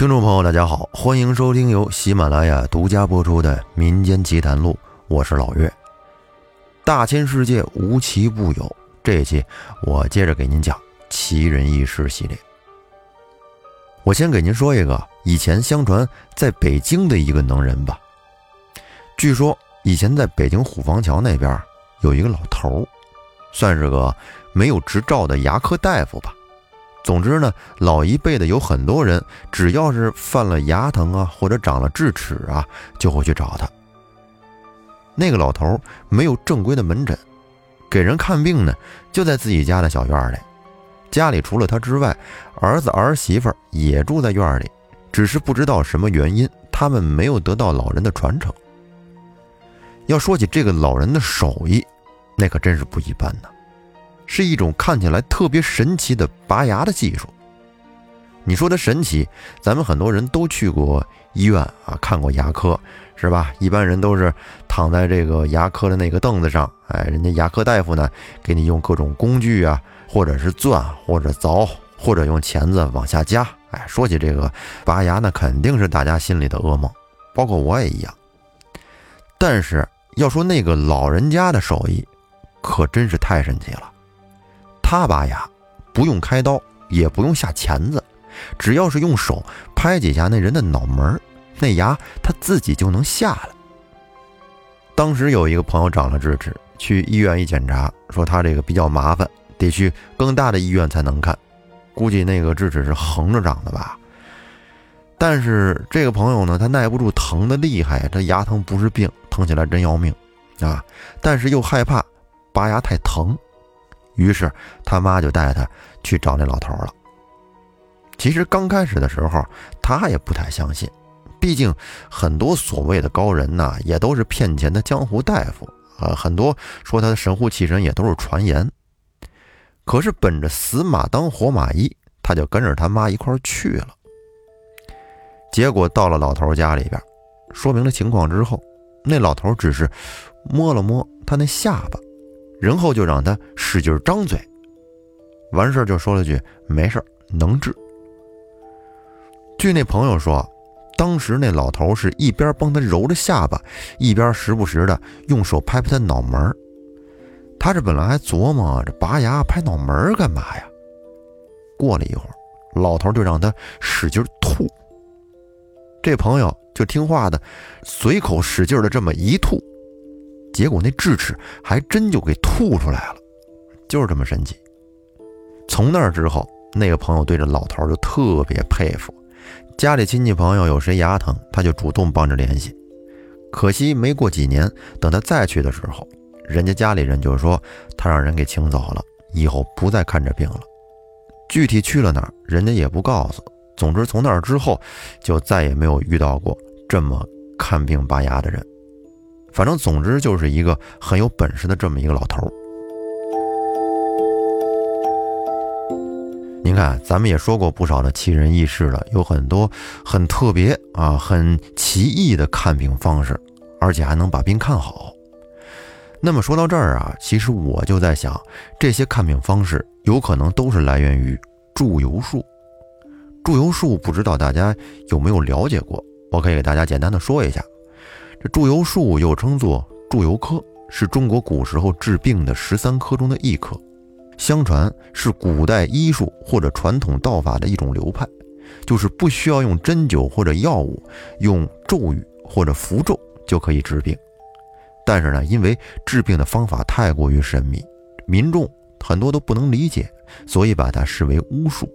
听众朋友，大家好，欢迎收听由喜马拉雅独家播出的《民间奇谈录》，我是老岳。大千世界无奇不有，这一期我接着给您讲奇人异事系列。我先给您说一个以前相传在北京的一个能人吧。据说以前在北京虎坊桥那边有一个老头儿，算是个没有执照的牙科大夫吧。总之呢，老一辈的有很多人，只要是犯了牙疼啊，或者长了智齿啊，就会去找他。那个老头没有正规的门诊，给人看病呢，就在自己家的小院里。家里除了他之外，儿子儿媳妇也住在院里，只是不知道什么原因，他们没有得到老人的传承。要说起这个老人的手艺，那可真是不一般呢。是一种看起来特别神奇的拔牙的技术。你说它神奇，咱们很多人都去过医院啊，看过牙科，是吧？一般人都是躺在这个牙科的那个凳子上，哎，人家牙科大夫呢，给你用各种工具啊，或者是钻，或者凿，或者用钳子往下夹。哎，说起这个拔牙，那肯定是大家心里的噩梦，包括我也一样。但是要说那个老人家的手艺，可真是太神奇了。他拔牙不用开刀，也不用下钳子，只要是用手拍几下那人的脑门，那牙他自己就能下来。当时有一个朋友长了智齿，去医院一检查，说他这个比较麻烦，得去更大的医院才能看。估计那个智齿是横着长的吧。但是这个朋友呢，他耐不住疼的厉害，这牙疼不是病，疼起来真要命啊！但是又害怕拔牙太疼。于是他妈就带他去找那老头了。其实刚开始的时候，他也不太相信，毕竟很多所谓的高人呐，也都是骗钱的江湖大夫啊。很多说他的神乎其神，也都是传言。可是本着死马当活马医，他就跟着他妈一块去了。结果到了老头家里边，说明了情况之后，那老头只是摸了摸他那下巴。然后就让他使劲张嘴，完事儿就说了句：“没事儿，能治。”据那朋友说，当时那老头是一边帮他揉着下巴，一边时不时的用手拍拍他脑门儿。他这本来还琢磨这拔牙拍脑门儿干嘛呀？过了一会儿，老头就让他使劲吐。这朋友就听话的，随口使劲的这么一吐。结果那智齿还真就给吐出来了，就是这么神奇。从那儿之后，那个朋友对这老头就特别佩服，家里亲戚朋友有谁牙疼，他就主动帮着联系。可惜没过几年，等他再去的时候，人家家里人就说他让人给请走了，以后不再看这病了。具体去了哪儿，人家也不告诉。总之，从那儿之后，就再也没有遇到过这么看病拔牙的人。反正总之就是一个很有本事的这么一个老头儿。您看，咱们也说过不少的奇人异事了，有很多很特别啊、很奇异的看病方式，而且还能把病看好。那么说到这儿啊，其实我就在想，这些看病方式有可能都是来源于祝由术。祝由术不知道大家有没有了解过？我可以给大家简单的说一下。这祝由术又称作祝由科，是中国古时候治病的十三科中的一科。相传是古代医术或者传统道法的一种流派，就是不需要用针灸或者药物，用咒语或者符咒就可以治病。但是呢，因为治病的方法太过于神秘，民众很多都不能理解，所以把它视为巫术。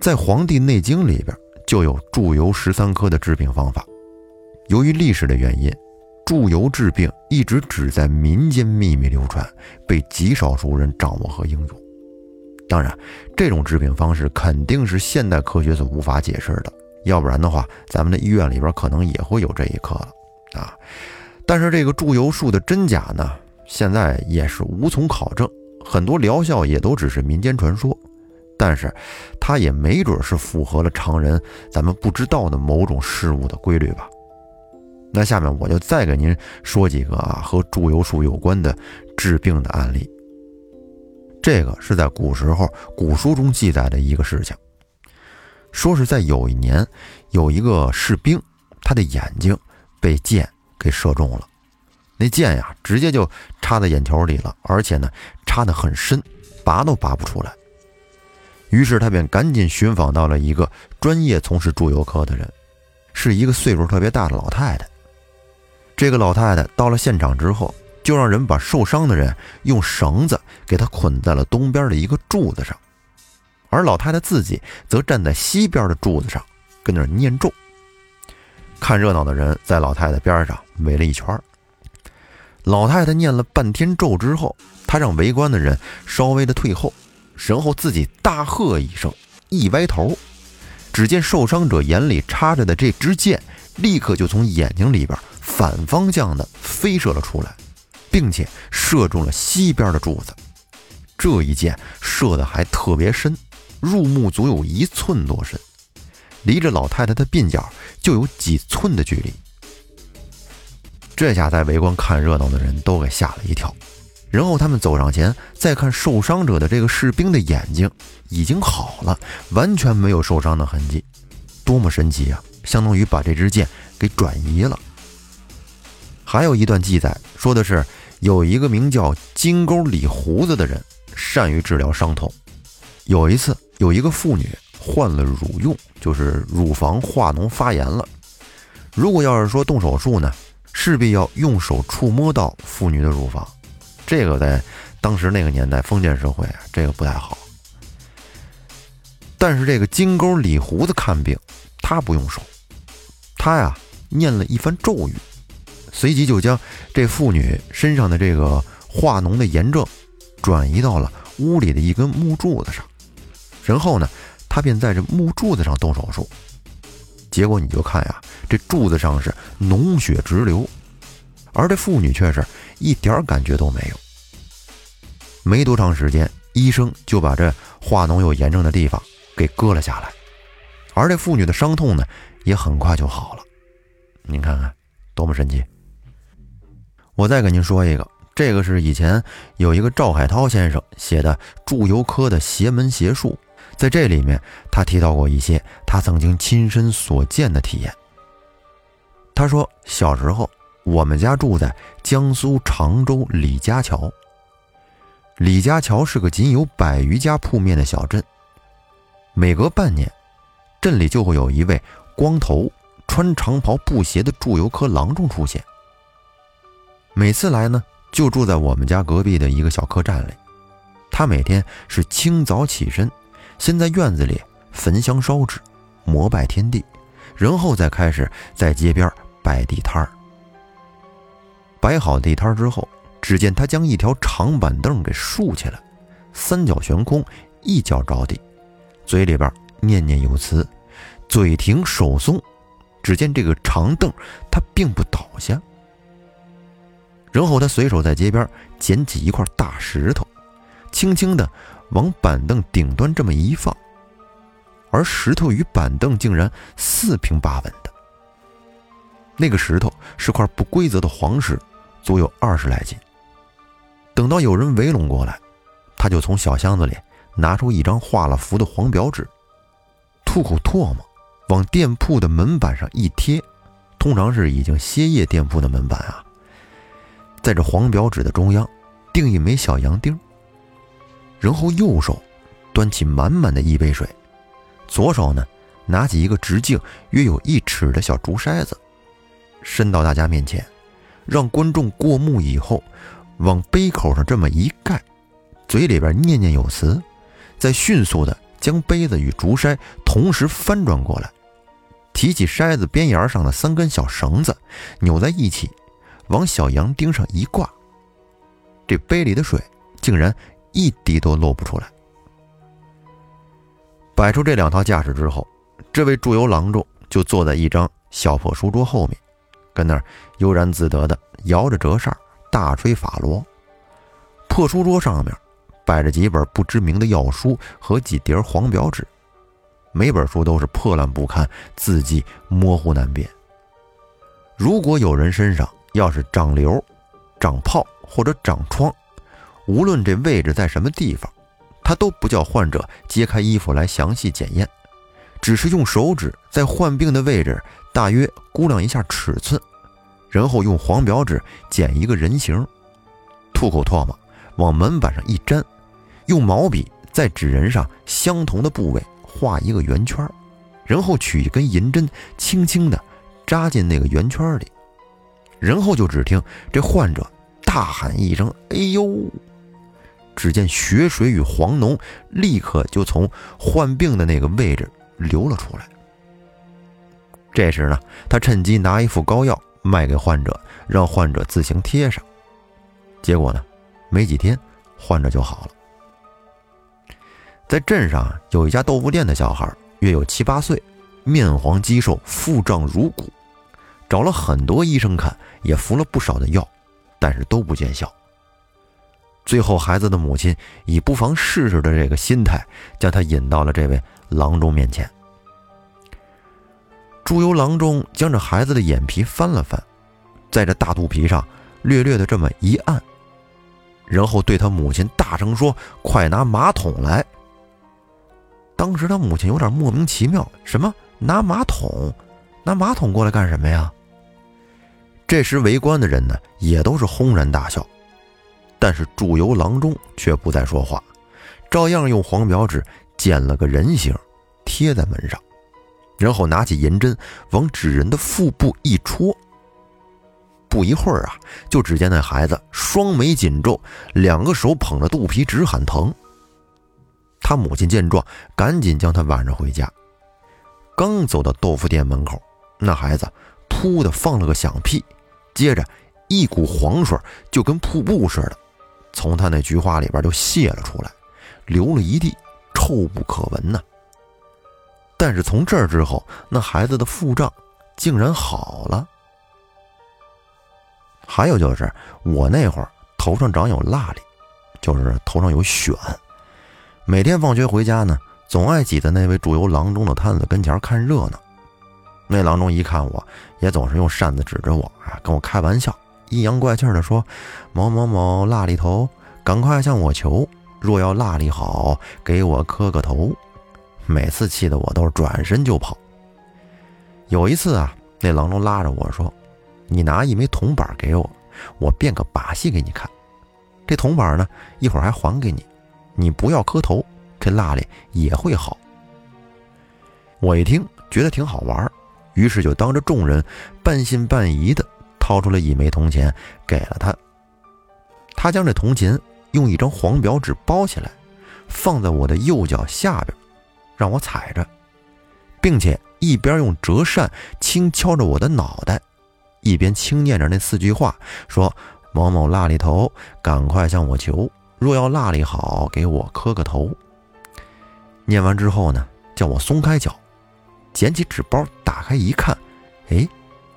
在《黄帝内经》里边就有祝由十三科的治病方法。由于历史的原因，祝由治病一直只在民间秘密流传，被极少数人掌握和应用。当然，这种治病方式肯定是现代科学所无法解释的，要不然的话，咱们的医院里边可能也会有这一科了啊。但是这个祝由术的真假呢，现在也是无从考证，很多疗效也都只是民间传说。但是，它也没准是符合了常人咱们不知道的某种事物的规律吧。那下面我就再给您说几个啊和祝由术有关的治病的案例。这个是在古时候古书中记载的一个事情。说是在有一年，有一个士兵，他的眼睛被箭给射中了，那箭呀，直接就插在眼球里了，而且呢，插得很深，拔都拔不出来。于是他便赶紧寻访到了一个专业从事祝由科的人，是一个岁数特别大的老太太。这个老太太到了现场之后，就让人把受伤的人用绳子给他捆在了东边的一个柱子上。而老太太自己则站在西边的柱子上，跟那儿念咒。看热闹的人在老太太边上围了一圈。老太太念了半天咒之后，她让围观的人稍微的退后，然后自己大喝一声，一歪头，只见受伤者眼里插着的这支箭，立刻就从眼睛里边反方向的飞射了出来，并且射中了西边的柱子。这一箭射的还特别深。入目足有一寸多深，离着老太太的鬓角就有几寸的距离。这下在围观看热闹的人都给吓了一跳。然后他们走上前，再看受伤者的这个士兵的眼睛已经好了，完全没有受伤的痕迹，多么神奇啊！相当于把这支箭给转移了。还有一段记载说的是，有一个名叫金钩李胡子的人，善于治疗伤痛。有一次。有一个妇女患了乳痈，就是乳房化脓发炎了。如果要是说动手术呢，势必要用手触摸到妇女的乳房，这个在当时那个年代封建社会啊，这个不太好。但是这个金钩李胡子看病，他不用手，他呀念了一番咒语，随即就将这妇女身上的这个化脓的炎症转移到了屋里的一根木柱子上。然后呢，他便在这木柱子上动手术，结果你就看呀，这柱子上是脓血直流，而这妇女却是一点感觉都没有。没多长时间，医生就把这化脓有炎症的地方给割了下来，而这妇女的伤痛呢，也很快就好了。您看看，多么神奇！我再给您说一个，这个是以前有一个赵海涛先生写的祝由科的邪门邪术。在这里面，他提到过一些他曾经亲身所见的体验。他说，小时候我们家住在江苏常州李家桥。李家桥是个仅有百余家铺面的小镇。每隔半年，镇里就会有一位光头、穿长袍、布鞋的祝由科郎中出现。每次来呢，就住在我们家隔壁的一个小客栈里。他每天是清早起身。先在院子里焚香烧纸，膜拜天地，然后再开始在街边摆地摊儿。摆好地摊之后，只见他将一条长板凳给竖起来，三脚悬空，一脚着地，嘴里边念念有词，嘴停手松。只见这个长凳他并不倒下，然后他随手在街边捡起一块大石头，轻轻的。往板凳顶端这么一放，而石头与板凳竟然四平八稳的。那个石头是块不规则的黄石，足有二十来斤。等到有人围拢过来，他就从小箱子里拿出一张画了符的黄表纸，吐口唾沫，往店铺的门板上一贴，通常是已经歇业店铺的门板啊。在这黄表纸的中央，钉一枚小洋钉。然后右手端起满满的一杯水，左手呢拿起一个直径约有一尺的小竹筛子，伸到大家面前，让观众过目以后，往杯口上这么一盖，嘴里边念念有词，再迅速的将杯子与竹筛同时翻转过来，提起筛子边沿上的三根小绳子，扭在一起，往小羊钉上一挂，这杯里的水竟然。一滴都漏不出来。摆出这两套架势之后，这位祝由郎中就坐在一张小破书桌后面，跟那儿悠然自得的摇着折扇，大吹法螺。破书桌上面摆着几本不知名的药书和几叠黄表纸，每本书都是破烂不堪，字迹模糊难辨。如果有人身上要是长瘤、长泡或者长疮，无论这位置在什么地方，他都不叫患者揭开衣服来详细检验，只是用手指在患病的位置大约估量一下尺寸，然后用黄表纸剪一个人形，吐口唾沫，往门板上一粘，用毛笔在纸人上相同的部位画一个圆圈，然后取一根银针，轻轻地扎进那个圆圈里，然后就只听这患者大喊一声：“哎呦！”只见血水与黄脓立刻就从患病的那个位置流了出来。这时呢，他趁机拿一副膏药卖给患者，让患者自行贴上。结果呢，没几天，患者就好了。在镇上有一家豆腐店的小孩，约有七八岁，面黄肌瘦，腹胀如鼓，找了很多医生看，也服了不少的药，但是都不见效。最后，孩子的母亲以不妨试试的这个心态，将他引到了这位郎中面前。朱由郎中将这孩子的眼皮翻了翻，在这大肚皮上略略的这么一按，然后对他母亲大声说：“快拿马桶来！”当时他母亲有点莫名其妙：“什么拿马桶？拿马桶过来干什么呀？”这时围观的人呢，也都是轰然大笑。但是祝由郎中却不再说话，照样用黄表纸剪了个人形，贴在门上，然后拿起银针往纸人的腹部一戳。不一会儿啊，就只见那孩子双眉紧皱，两个手捧着肚皮直喊疼。他母亲见状，赶紧将他挽着回家。刚走到豆腐店门口，那孩子噗的放了个响屁，接着一股黄水就跟瀑布似的。从他那菊花里边就泄了出来，流了一地，臭不可闻呐。但是从这儿之后，那孩子的腹胀竟然好了。还有就是我那会儿头上长有蜡粒，就是头上有癣。每天放学回家呢，总爱挤在那位驻游郎中的摊子跟前看热闹。那郎中一看我，也总是用扇子指着我啊，跟我开玩笑。阴阳怪气的说：“某某某蜡里头，赶快向我求！若要蜡里好，给我磕个头。”每次气得我都是转身就跑。有一次啊，那郎中拉着我说：“你拿一枚铜板给我，我变个把戏给你看。这铜板呢，一会儿还还给你。你不要磕头，这蜡里也会好。”我一听觉得挺好玩，于是就当着众人半信半疑的。掏出了一枚铜钱，给了他。他将这铜钱用一张黄表纸包起来，放在我的右脚下边，让我踩着，并且一边用折扇轻敲着我的脑袋，一边轻念着那四句话，说：“某某蜡里头，赶快向我求。若要蜡里好，给我磕个头。”念完之后呢，叫我松开脚，捡起纸包，打开一看，哎。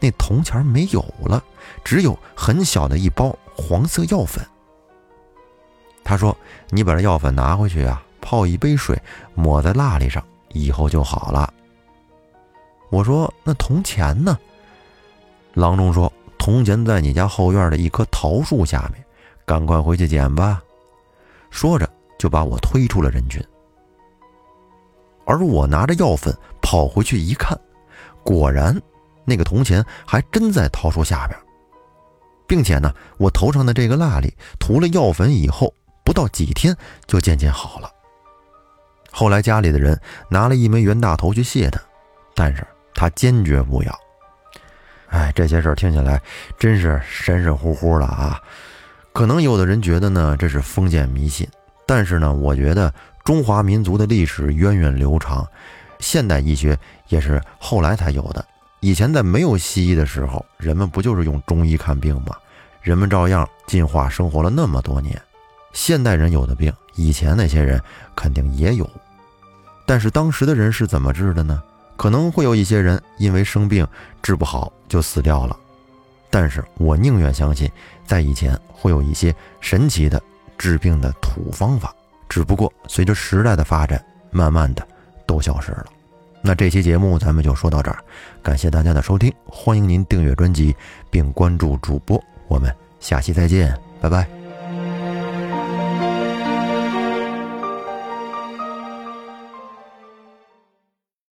那铜钱没有了，只有很小的一包黄色药粉。他说：“你把这药粉拿回去啊，泡一杯水，抹在蜡里上，以后就好了。”我说：“那铜钱呢？”郎中说：“铜钱在你家后院的一棵桃树下面，赶快回去捡吧。”说着就把我推出了人群。而我拿着药粉跑回去一看，果然。那个铜钱还真在桃树下边，并且呢，我头上的这个蜡里涂了药粉以后，不到几天就渐渐好了。后来家里的人拿了一枚袁大头去谢他，但是他坚决不要。哎，这些事儿听起来真是神神乎乎的啊！可能有的人觉得呢，这是封建迷信，但是呢，我觉得中华民族的历史源远流长，现代医学也是后来才有的。以前在没有西医的时候，人们不就是用中医看病吗？人们照样进化生活了那么多年。现代人有的病，以前那些人肯定也有。但是当时的人是怎么治的呢？可能会有一些人因为生病治不好就死掉了。但是我宁愿相信，在以前会有一些神奇的治病的土方法，只不过随着时代的发展，慢慢的都消失了。那这期节目咱们就说到这儿，感谢大家的收听，欢迎您订阅专辑并关注主播，我们下期再见，拜拜。